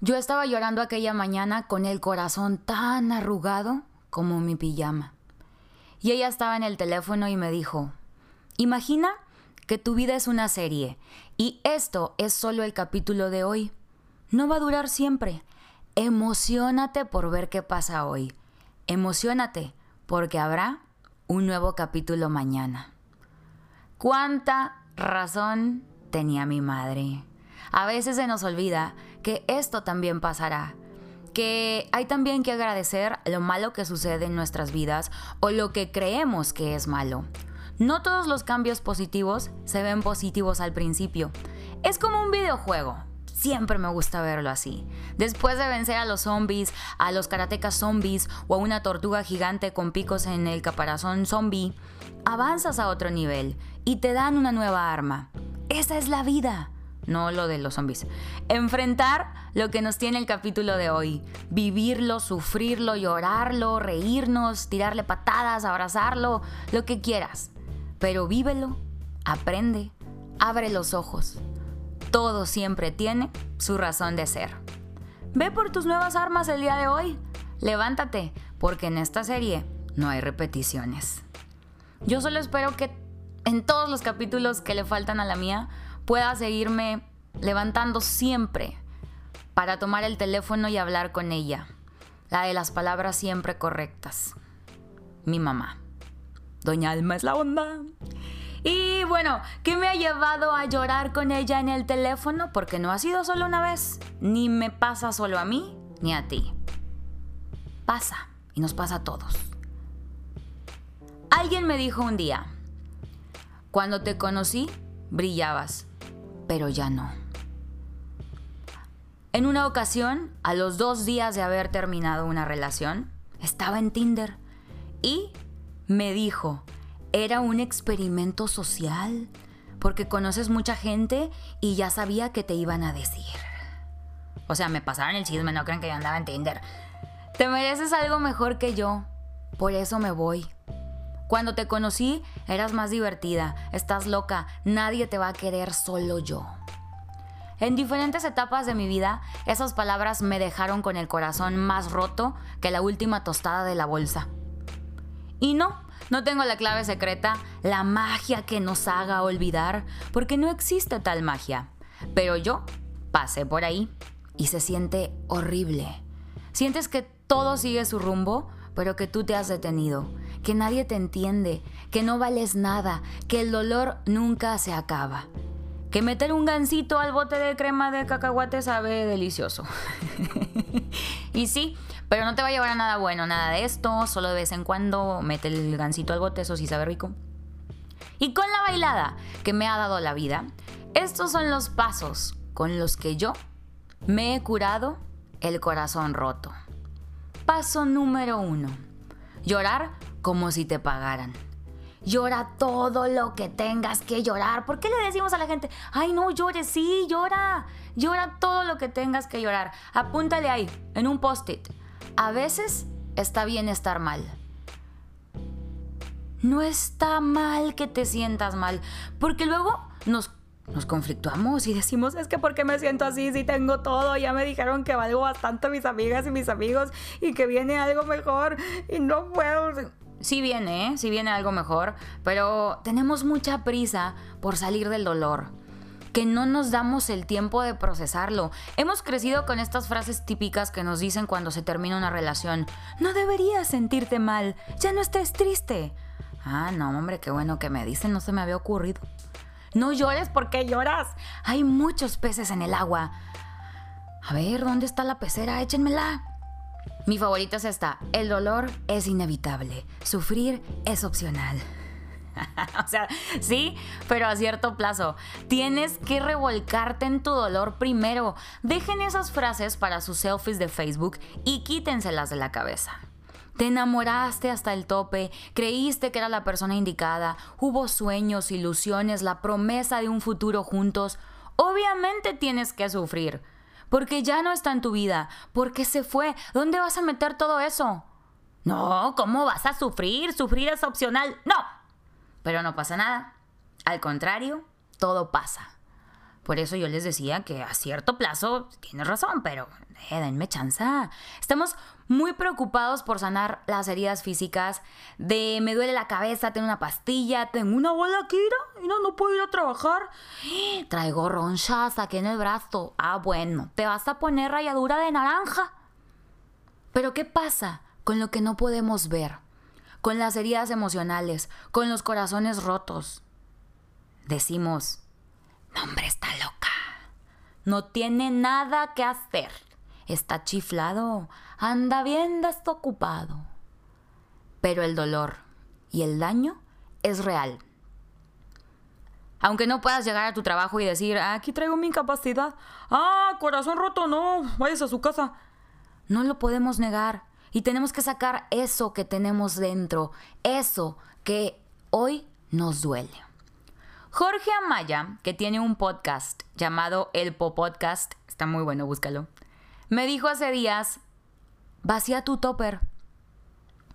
Yo estaba llorando aquella mañana con el corazón tan arrugado como mi pijama. Y ella estaba en el teléfono y me dijo, imagina que tu vida es una serie y esto es solo el capítulo de hoy. No va a durar siempre. Emocionate por ver qué pasa hoy. Emocionate porque habrá un nuevo capítulo mañana. ¿Cuánta razón tenía mi madre? A veces se nos olvida que esto también pasará, que hay también que agradecer lo malo que sucede en nuestras vidas o lo que creemos que es malo. No todos los cambios positivos se ven positivos al principio. Es como un videojuego. Siempre me gusta verlo así. Después de vencer a los zombies, a los karatecas zombies o a una tortuga gigante con picos en el caparazón zombie, avanzas a otro nivel y te dan una nueva arma. Esa es la vida no lo de los zombies. Enfrentar lo que nos tiene el capítulo de hoy. Vivirlo, sufrirlo, llorarlo, reírnos, tirarle patadas, abrazarlo, lo que quieras. Pero vívelo, aprende, abre los ojos. Todo siempre tiene su razón de ser. Ve por tus nuevas armas el día de hoy. Levántate, porque en esta serie no hay repeticiones. Yo solo espero que en todos los capítulos que le faltan a la mía pueda seguirme levantando siempre para tomar el teléfono y hablar con ella. La de las palabras siempre correctas. Mi mamá. Doña Alma es la onda. Y bueno, ¿qué me ha llevado a llorar con ella en el teléfono? Porque no ha sido solo una vez. Ni me pasa solo a mí, ni a ti. Pasa. Y nos pasa a todos. Alguien me dijo un día, cuando te conocí, brillabas pero ya no. En una ocasión, a los dos días de haber terminado una relación, estaba en Tinder y me dijo, era un experimento social, porque conoces mucha gente y ya sabía que te iban a decir. O sea, me pasaron el chisme, no creen que yo andaba en Tinder. Te mereces algo mejor que yo, por eso me voy. Cuando te conocí, eras más divertida, estás loca, nadie te va a querer, solo yo. En diferentes etapas de mi vida, esas palabras me dejaron con el corazón más roto que la última tostada de la bolsa. Y no, no tengo la clave secreta, la magia que nos haga olvidar, porque no existe tal magia. Pero yo pasé por ahí y se siente horrible. Sientes que todo sigue su rumbo, pero que tú te has detenido que nadie te entiende, que no vales nada, que el dolor nunca se acaba. Que meter un gansito al bote de crema de cacahuate sabe delicioso. y sí, pero no te va a llevar a nada bueno, nada de esto, solo de vez en cuando mete el gansito al bote, eso sí sabe rico. Y con la bailada que me ha dado la vida, estos son los pasos con los que yo me he curado el corazón roto. Paso número uno. Llorar como si te pagaran. Llora todo lo que tengas que llorar. ¿Por qué le decimos a la gente, ay no llores? Sí, llora. Llora todo lo que tengas que llorar. Apúntale ahí, en un post-it. A veces está bien estar mal. No está mal que te sientas mal, porque luego nos, nos conflictuamos y decimos, es que ¿por qué me siento así si tengo todo? Ya me dijeron que valgo bastante mis amigas y mis amigos y que viene algo mejor y no puedo sí viene, ¿eh? sí viene algo mejor, pero tenemos mucha prisa por salir del dolor que no nos damos el tiempo de procesarlo. Hemos crecido con estas frases típicas que nos dicen cuando se termina una relación. No deberías sentirte mal, ya no estés triste. Ah, no, hombre, qué bueno que me dicen, no se me había ocurrido. No llores porque lloras. Hay muchos peces en el agua. A ver, ¿dónde está la pecera? Échenmela. Mi favorita es esta. El dolor es inevitable. Sufrir es opcional. o sea, sí, pero a cierto plazo. Tienes que revolcarte en tu dolor primero. Dejen esas frases para sus selfies de Facebook y quítenselas de la cabeza. Te enamoraste hasta el tope, creíste que era la persona indicada, hubo sueños, ilusiones, la promesa de un futuro juntos. Obviamente tienes que sufrir porque ya no está en tu vida, porque se fue. ¿Dónde vas a meter todo eso? No, ¿cómo vas a sufrir? Sufrir es opcional. No. Pero no pasa nada. Al contrario, todo pasa. Por eso yo les decía que a cierto plazo tienes razón, pero eh, denme chanza. Estamos muy preocupados por sanar las heridas físicas, de me duele la cabeza, tengo una pastilla, tengo una bola aquí, y no, no puedo ir a trabajar. Traigo ronchas aquí en el brazo. Ah, bueno, te vas a poner rayadura de naranja. Pero ¿qué pasa con lo que no podemos ver? Con las heridas emocionales, con los corazones rotos. Decimos, hombre, está loca. No tiene nada que hacer. Está chiflado. Anda bien desocupado. Pero el dolor y el daño es real. Aunque no puedas llegar a tu trabajo y decir, aquí traigo mi incapacidad. Ah, corazón roto, no, vayas a su casa. No lo podemos negar. Y tenemos que sacar eso que tenemos dentro, eso que hoy nos duele. Jorge Amaya, que tiene un podcast llamado El Po Podcast, está muy bueno, búscalo, me dijo hace días, vacía tu topper.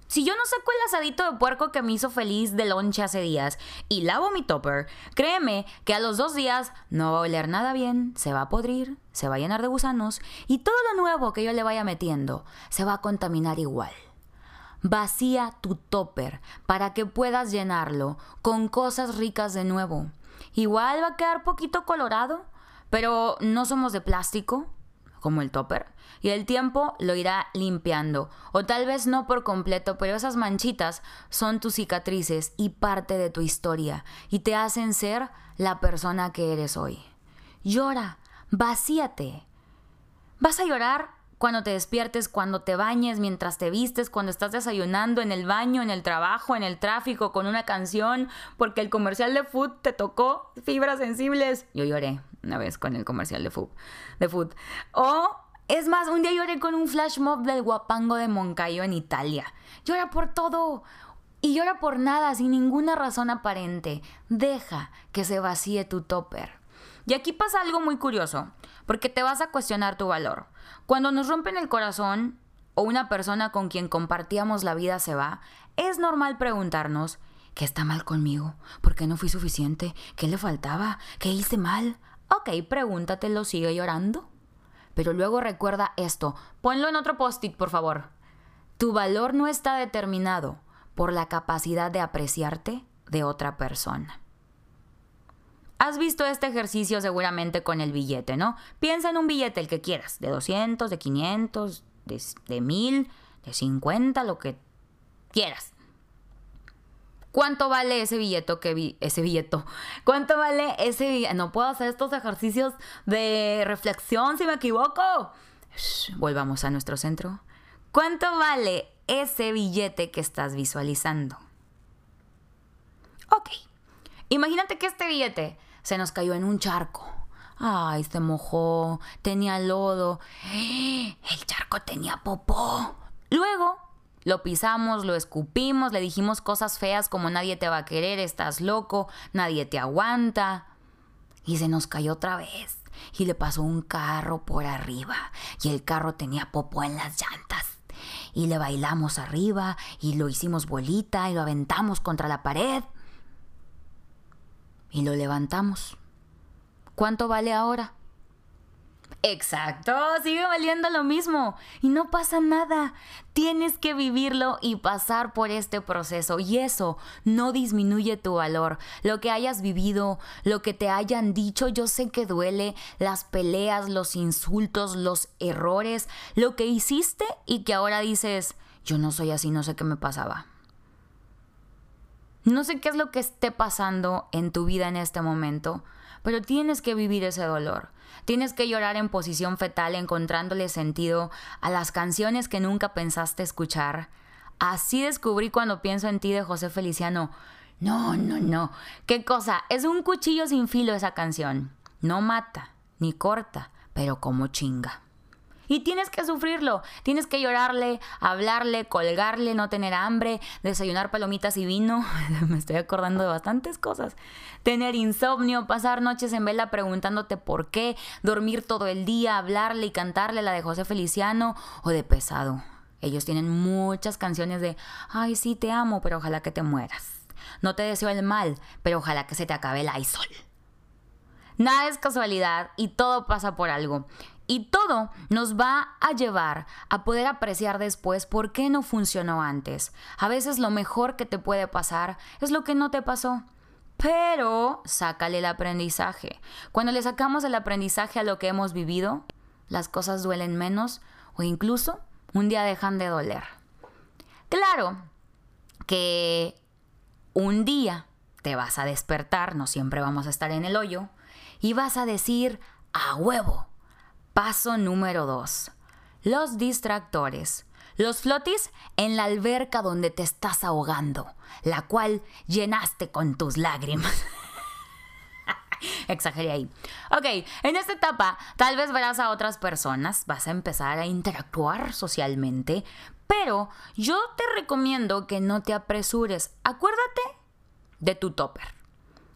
Si yo no saco el asadito de puerco que me hizo feliz de lonche hace días y lavo mi topper, créeme que a los dos días no va a oler nada bien, se va a podrir, se va a llenar de gusanos y todo lo nuevo que yo le vaya metiendo se va a contaminar igual. Vacía tu topper para que puedas llenarlo con cosas ricas de nuevo. Igual va a quedar poquito colorado, pero no somos de plástico, como el topper, y el tiempo lo irá limpiando. O tal vez no por completo, pero esas manchitas son tus cicatrices y parte de tu historia, y te hacen ser la persona que eres hoy. Llora, vacíate. ¿Vas a llorar? Cuando te despiertes, cuando te bañes, mientras te vistes, cuando estás desayunando, en el baño, en el trabajo, en el tráfico, con una canción, porque el comercial de food te tocó fibras sensibles. Yo lloré una vez con el comercial de food. De food. O es más, un día lloré con un flash mob del guapango de Moncayo en Italia. Llora por todo. Y llora por nada, sin ninguna razón aparente. Deja que se vacíe tu topper. Y aquí pasa algo muy curioso, porque te vas a cuestionar tu valor. Cuando nos rompen el corazón o una persona con quien compartíamos la vida se va, es normal preguntarnos, ¿qué está mal conmigo? ¿Por qué no fui suficiente? ¿Qué le faltaba? ¿Qué hice mal? Ok, pregúntatelo, sigue llorando. Pero luego recuerda esto, ponlo en otro post-it, por favor. Tu valor no está determinado por la capacidad de apreciarte de otra persona. Has visto este ejercicio seguramente con el billete, ¿no? Piensa en un billete, el que quieras, de 200, de 500, de, de 1000, de 50, lo que quieras. ¿Cuánto vale ese billete ese billete? ¿Cuánto vale ese billete? No puedo hacer estos ejercicios de reflexión si me equivoco. volvamos a nuestro centro. ¿Cuánto vale ese billete que estás visualizando? Ok. Imagínate que este billete se nos cayó en un charco. Ay, se mojó, tenía lodo. El charco tenía popó. Luego lo pisamos, lo escupimos, le dijimos cosas feas como nadie te va a querer, estás loco, nadie te aguanta. Y se nos cayó otra vez. Y le pasó un carro por arriba. Y el carro tenía popó en las llantas. Y le bailamos arriba y lo hicimos bolita y lo aventamos contra la pared y lo levantamos. ¿Cuánto vale ahora? Exacto, sigue valiendo lo mismo y no pasa nada. Tienes que vivirlo y pasar por este proceso y eso no disminuye tu valor. Lo que hayas vivido, lo que te hayan dicho, yo sé que duele, las peleas, los insultos, los errores, lo que hiciste y que ahora dices, yo no soy así, no sé qué me pasaba. No sé qué es lo que esté pasando en tu vida en este momento, pero tienes que vivir ese dolor. Tienes que llorar en posición fetal encontrándole sentido a las canciones que nunca pensaste escuchar. Así descubrí cuando pienso en ti de José Feliciano. No, no, no. ¿Qué cosa? Es un cuchillo sin filo esa canción. No mata, ni corta, pero como chinga. Y tienes que sufrirlo, tienes que llorarle, hablarle, colgarle, no tener hambre, desayunar palomitas y vino, me estoy acordando de bastantes cosas, tener insomnio, pasar noches en vela preguntándote por qué, dormir todo el día, hablarle y cantarle la de José Feliciano o de pesado. Ellos tienen muchas canciones de, ay sí, te amo, pero ojalá que te mueras. No te deseo el mal, pero ojalá que se te acabe el aisol. Nada es casualidad y todo pasa por algo. Y todo nos va a llevar a poder apreciar después por qué no funcionó antes. A veces lo mejor que te puede pasar es lo que no te pasó. Pero sácale el aprendizaje. Cuando le sacamos el aprendizaje a lo que hemos vivido, las cosas duelen menos o incluso un día dejan de doler. Claro que un día te vas a despertar, no siempre vamos a estar en el hoyo, y vas a decir a huevo Paso número 2. Los distractores. Los flotis en la alberca donde te estás ahogando, la cual llenaste con tus lágrimas. Exageré ahí. Ok, en esta etapa tal vez verás a otras personas, vas a empezar a interactuar socialmente, pero yo te recomiendo que no te apresures. Acuérdate de tu topper.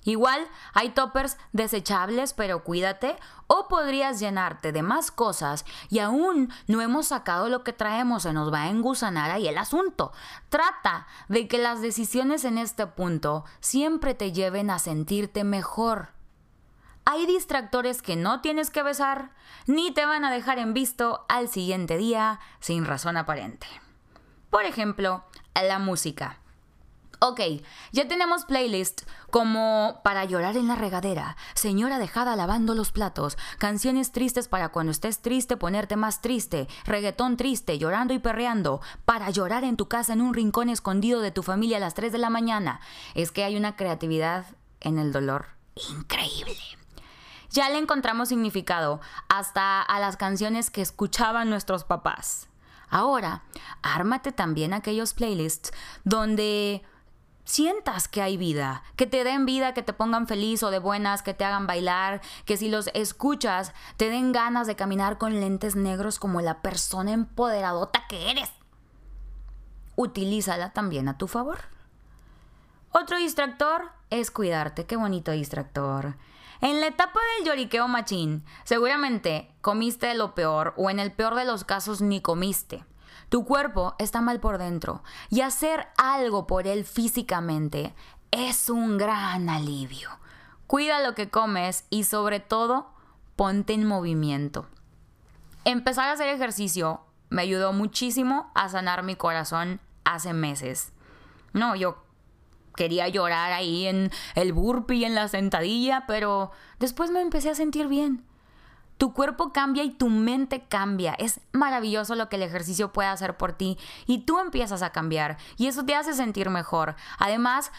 Igual hay toppers desechables, pero cuídate, o podrías llenarte de más cosas y aún no hemos sacado lo que traemos, se nos va a engusanar ahí el asunto. Trata de que las decisiones en este punto siempre te lleven a sentirte mejor. Hay distractores que no tienes que besar, ni te van a dejar en visto al siguiente día sin razón aparente. Por ejemplo, la música. Ok, ya tenemos playlist como Para llorar en la regadera, Señora dejada lavando los platos, canciones tristes para cuando estés triste ponerte más triste, reggaetón triste, llorando y perreando, para llorar en tu casa en un rincón escondido de tu familia a las 3 de la mañana. Es que hay una creatividad en el dolor increíble. Ya le encontramos significado hasta a las canciones que escuchaban nuestros papás. Ahora, ármate también aquellos playlists donde sientas que hay vida, que te den vida, que te pongan feliz o de buenas, que te hagan bailar, que si los escuchas te den ganas de caminar con lentes negros como la persona empoderadota que eres. Utilízala también a tu favor. Otro distractor es cuidarte. Qué bonito distractor. En la etapa del lloriqueo machín, seguramente comiste lo peor o en el peor de los casos ni comiste. Tu cuerpo está mal por dentro y hacer algo por él físicamente es un gran alivio. Cuida lo que comes y sobre todo ponte en movimiento. Empezar a hacer ejercicio me ayudó muchísimo a sanar mi corazón hace meses. No, yo quería llorar ahí en el burpee, en la sentadilla, pero después me empecé a sentir bien. Tu cuerpo cambia y tu mente cambia. Es maravilloso lo que el ejercicio puede hacer por ti y tú empiezas a cambiar y eso te hace sentir mejor. Además,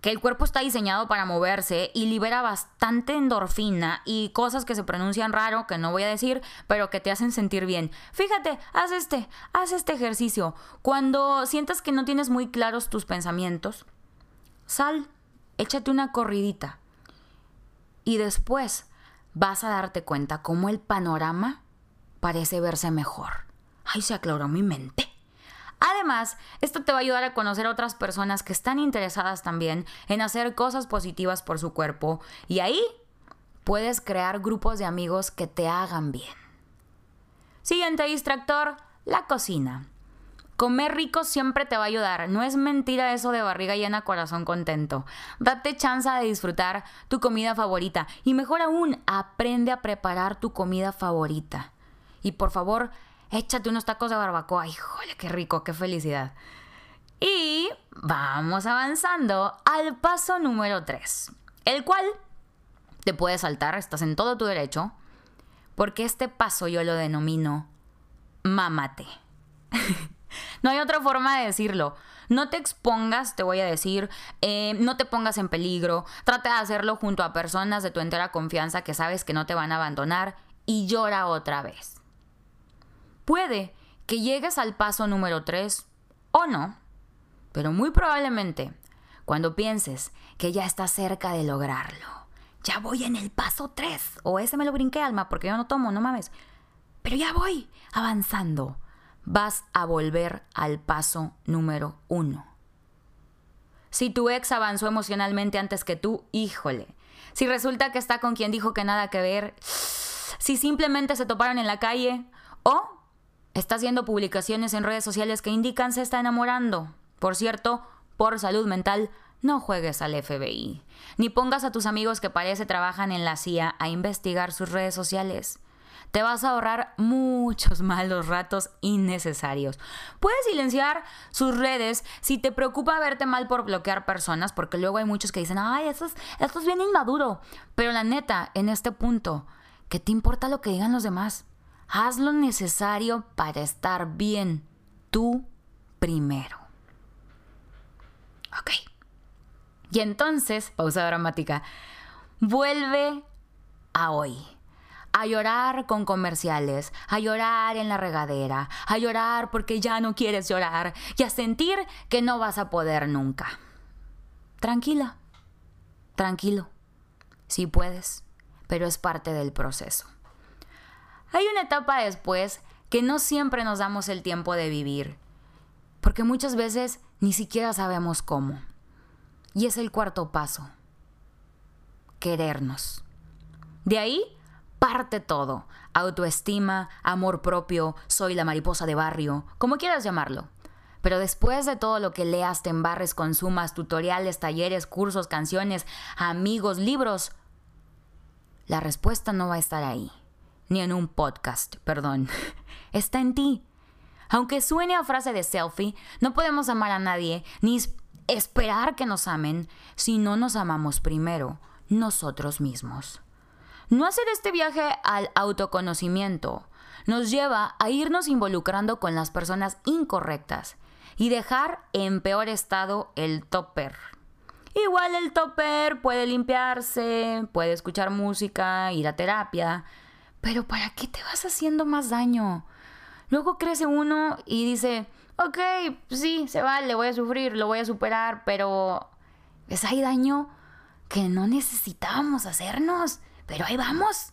que el cuerpo está diseñado para moverse y libera bastante endorfina y cosas que se pronuncian raro, que no voy a decir, pero que te hacen sentir bien. Fíjate, haz este, haz este ejercicio. Cuando sientas que no tienes muy claros tus pensamientos, sal, échate una corridita. Y después vas a darte cuenta cómo el panorama parece verse mejor. Ay, se aclaró mi mente. Además, esto te va a ayudar a conocer a otras personas que están interesadas también en hacer cosas positivas por su cuerpo y ahí puedes crear grupos de amigos que te hagan bien. Siguiente distractor, la cocina. Comer rico siempre te va a ayudar. No es mentira eso de barriga llena, corazón contento. Date chance de disfrutar tu comida favorita. Y mejor aún, aprende a preparar tu comida favorita. Y por favor, échate unos tacos de barbacoa. ¡Híjole, qué rico, qué felicidad! Y vamos avanzando al paso número 3, el cual te puedes saltar, estás en todo tu derecho, porque este paso yo lo denomino mámate. No hay otra forma de decirlo. No te expongas, te voy a decir, eh, no te pongas en peligro, trata de hacerlo junto a personas de tu entera confianza que sabes que no te van a abandonar y llora otra vez. Puede que llegues al paso número 3 o no, pero muy probablemente cuando pienses que ya estás cerca de lograrlo. Ya voy en el paso 3 o ese me lo brinqué alma porque yo no tomo, no mames. Pero ya voy avanzando vas a volver al paso número uno. Si tu ex avanzó emocionalmente antes que tú, híjole. Si resulta que está con quien dijo que nada que ver, si simplemente se toparon en la calle o está haciendo publicaciones en redes sociales que indican se está enamorando. Por cierto, por salud mental, no juegues al FBI, ni pongas a tus amigos que parece trabajan en la CIA a investigar sus redes sociales. Te vas a ahorrar muchos malos ratos innecesarios. Puedes silenciar sus redes si te preocupa verte mal por bloquear personas, porque luego hay muchos que dicen, ay, esto es, esto es bien inmaduro. Pero la neta, en este punto, ¿qué te importa lo que digan los demás? Haz lo necesario para estar bien tú primero. Ok. Y entonces, pausa dramática, vuelve a hoy. A llorar con comerciales, a llorar en la regadera, a llorar porque ya no quieres llorar y a sentir que no vas a poder nunca. Tranquila, tranquilo, sí puedes, pero es parte del proceso. Hay una etapa después que no siempre nos damos el tiempo de vivir, porque muchas veces ni siquiera sabemos cómo. Y es el cuarto paso, querernos. De ahí parte todo, autoestima, amor propio, soy la mariposa de barrio, como quieras llamarlo. Pero después de todo lo que leas, te embarres, consumas, tutoriales, talleres, cursos, canciones, amigos, libros, la respuesta no va a estar ahí ni en un podcast, perdón. Está en ti. Aunque suene a frase de selfie, no podemos amar a nadie ni esperar que nos amen si no nos amamos primero, nosotros mismos. No hacer este viaje al autoconocimiento nos lleva a irnos involucrando con las personas incorrectas y dejar en peor estado el topper. Igual el topper puede limpiarse, puede escuchar música, ir a terapia, pero ¿para qué te vas haciendo más daño? Luego crece uno y dice, ok, sí, se vale, voy a sufrir, lo voy a superar, pero es ahí daño que no necesitábamos hacernos, pero ahí vamos.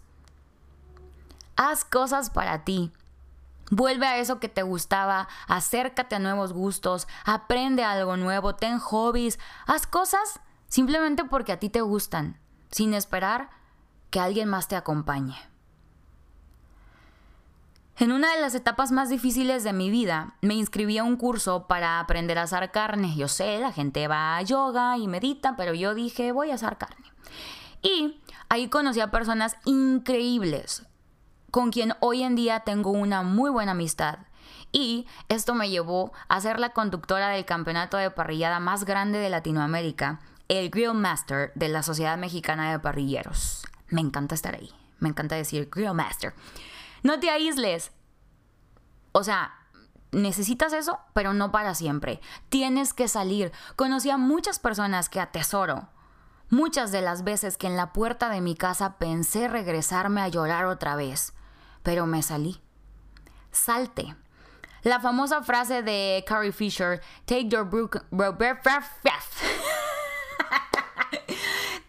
Haz cosas para ti. Vuelve a eso que te gustaba, acércate a nuevos gustos, aprende algo nuevo, ten hobbies, haz cosas simplemente porque a ti te gustan, sin esperar que alguien más te acompañe. En una de las etapas más difíciles de mi vida, me inscribí a un curso para aprender a asar carne. Yo sé, la gente va a yoga y medita, pero yo dije, voy a asar carne. Y ahí conocí a personas increíbles, con quien hoy en día tengo una muy buena amistad. Y esto me llevó a ser la conductora del campeonato de parrillada más grande de Latinoamérica, el Grill Master de la Sociedad Mexicana de Parrilleros. Me encanta estar ahí, me encanta decir Grill Master. No te aísles. O sea, necesitas eso, pero no para siempre. Tienes que salir. Conocí a muchas personas que atesoro. Muchas de las veces que en la puerta de mi casa pensé regresarme a llorar otra vez, pero me salí. Salte. La famosa frase de Carrie Fisher, take your broken,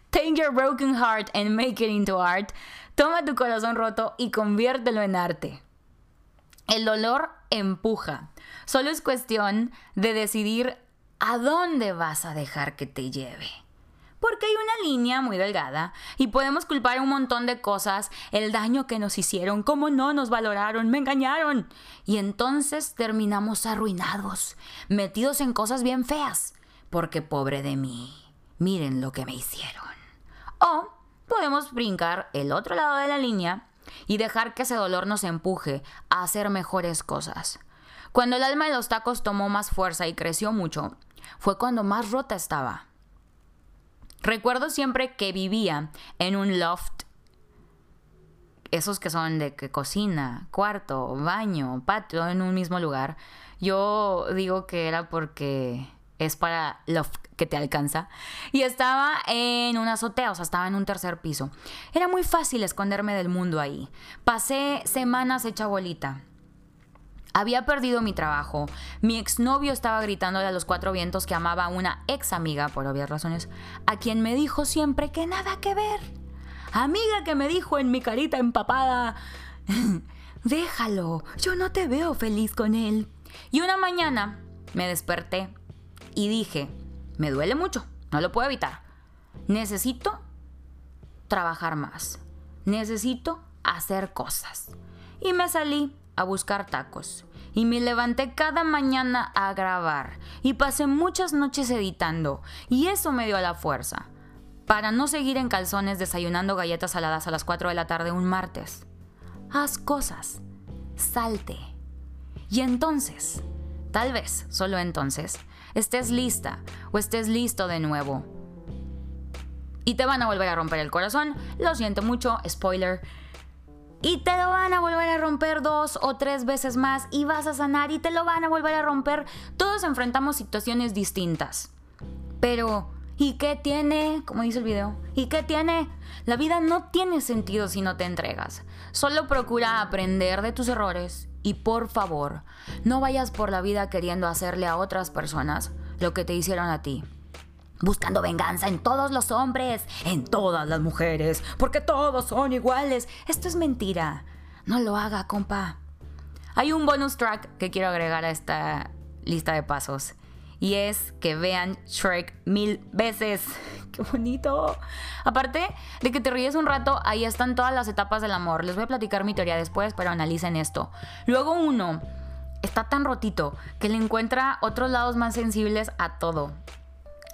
take your broken heart and make it into art, Toma tu corazón roto y conviértelo en arte. El dolor empuja. Solo es cuestión de decidir a dónde vas a dejar que te lleve. Porque hay una línea muy delgada y podemos culpar un montón de cosas, el daño que nos hicieron, cómo no nos valoraron, me engañaron. Y entonces terminamos arruinados, metidos en cosas bien feas. Porque pobre de mí, miren lo que me hicieron. O podemos brincar el otro lado de la línea y dejar que ese dolor nos empuje a hacer mejores cosas. Cuando el alma de los tacos tomó más fuerza y creció mucho, fue cuando más rota estaba. Recuerdo siempre que vivía en un loft, esos que son de que cocina, cuarto, baño, patio en un mismo lugar. Yo digo que era porque es para loft que te alcanza. Y estaba en una azotea, o sea, estaba en un tercer piso. Era muy fácil esconderme del mundo ahí. Pasé semanas hecha bolita. Había perdido mi trabajo. Mi exnovio estaba gritándole a los cuatro vientos que amaba a una ex amiga, por obvias razones, a quien me dijo siempre que nada que ver. Amiga que me dijo en mi carita empapada, déjalo, yo no te veo feliz con él. Y una mañana me desperté y dije, me duele mucho, no lo puedo evitar. Necesito trabajar más. Necesito hacer cosas. Y me salí a buscar tacos. Y me levanté cada mañana a grabar y pasé muchas noches editando y eso me dio la fuerza para no seguir en calzones desayunando galletas saladas a las 4 de la tarde un martes. Haz cosas, salte. Y entonces, tal vez, solo entonces, estés lista o estés listo de nuevo. Y te van a volver a romper el corazón, lo siento mucho, spoiler, y te lo van a volver a romper dos o tres veces más y vas a sanar y te lo van a volver a romper. Todos enfrentamos situaciones distintas. Pero, ¿y qué tiene? Como dice el video, ¿y qué tiene? La vida no tiene sentido si no te entregas. Solo procura aprender de tus errores y por favor, no vayas por la vida queriendo hacerle a otras personas lo que te hicieron a ti buscando venganza en todos los hombres, en todas las mujeres, porque todos son iguales. Esto es mentira. No lo haga, compa. Hay un bonus track que quiero agregar a esta lista de pasos. Y es que vean Shrek mil veces. ¡Qué bonito! Aparte de que te ríes un rato, ahí están todas las etapas del amor. Les voy a platicar mi teoría después, pero analicen esto. Luego uno está tan rotito que le encuentra otros lados más sensibles a todo.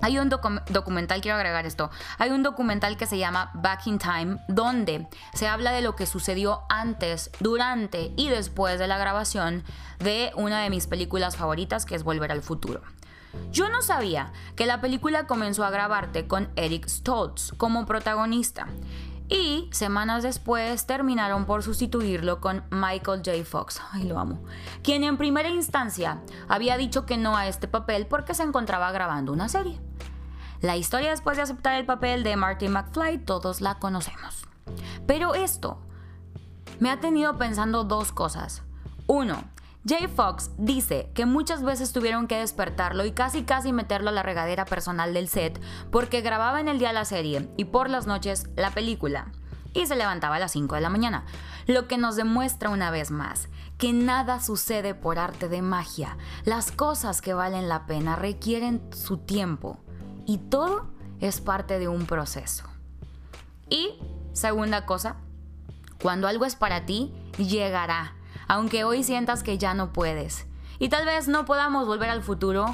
Hay un documental, quiero agregar esto, hay un documental que se llama Back in Time, donde se habla de lo que sucedió antes, durante y después de la grabación de una de mis películas favoritas, que es Volver al Futuro. Yo no sabía que la película comenzó a grabarte con Eric Stoltz como protagonista y semanas después terminaron por sustituirlo con Michael J. Fox, ay lo amo, quien en primera instancia había dicho que no a este papel porque se encontraba grabando una serie. La historia después de aceptar el papel de Marty McFly todos la conocemos. Pero esto me ha tenido pensando dos cosas. Uno, Jay Fox dice que muchas veces tuvieron que despertarlo y casi casi meterlo a la regadera personal del set porque grababa en el día la serie y por las noches la película y se levantaba a las 5 de la mañana, lo que nos demuestra una vez más que nada sucede por arte de magia. Las cosas que valen la pena requieren su tiempo y todo es parte de un proceso. Y segunda cosa, cuando algo es para ti, llegará, aunque hoy sientas que ya no puedes. Y tal vez no podamos volver al futuro,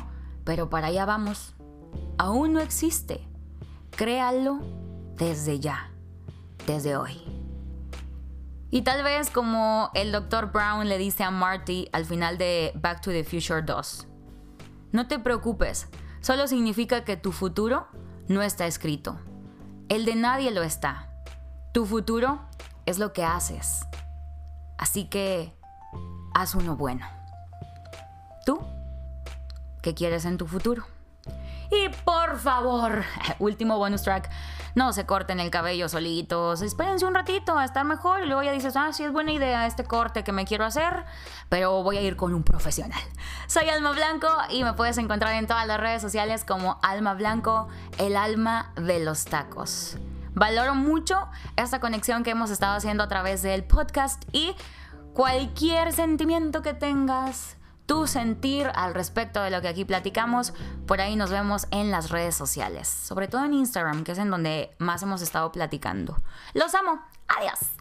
pero para allá vamos. Aún no existe. Créalo desde ya, desde hoy. Y tal vez como el Dr. Brown le dice a Marty al final de Back to the Future 2. No te preocupes, solo significa que tu futuro no está escrito. El de nadie lo está. Tu futuro es lo que haces. Así que haz uno bueno. ¿Tú? ¿Qué quieres en tu futuro? Y por favor, último bonus track, no se corten el cabello solitos, espérense un ratito a estar mejor y luego ya dices, ah, sí es buena idea este corte que me quiero hacer, pero voy a ir con un profesional. Soy Alma Blanco y me puedes encontrar en todas las redes sociales como Alma Blanco, el alma de los tacos. Valoro mucho esta conexión que hemos estado haciendo a través del podcast y cualquier sentimiento que tengas, tu sentir al respecto de lo que aquí platicamos. Por ahí nos vemos en las redes sociales, sobre todo en Instagram, que es en donde más hemos estado platicando. Los amo. Adiós.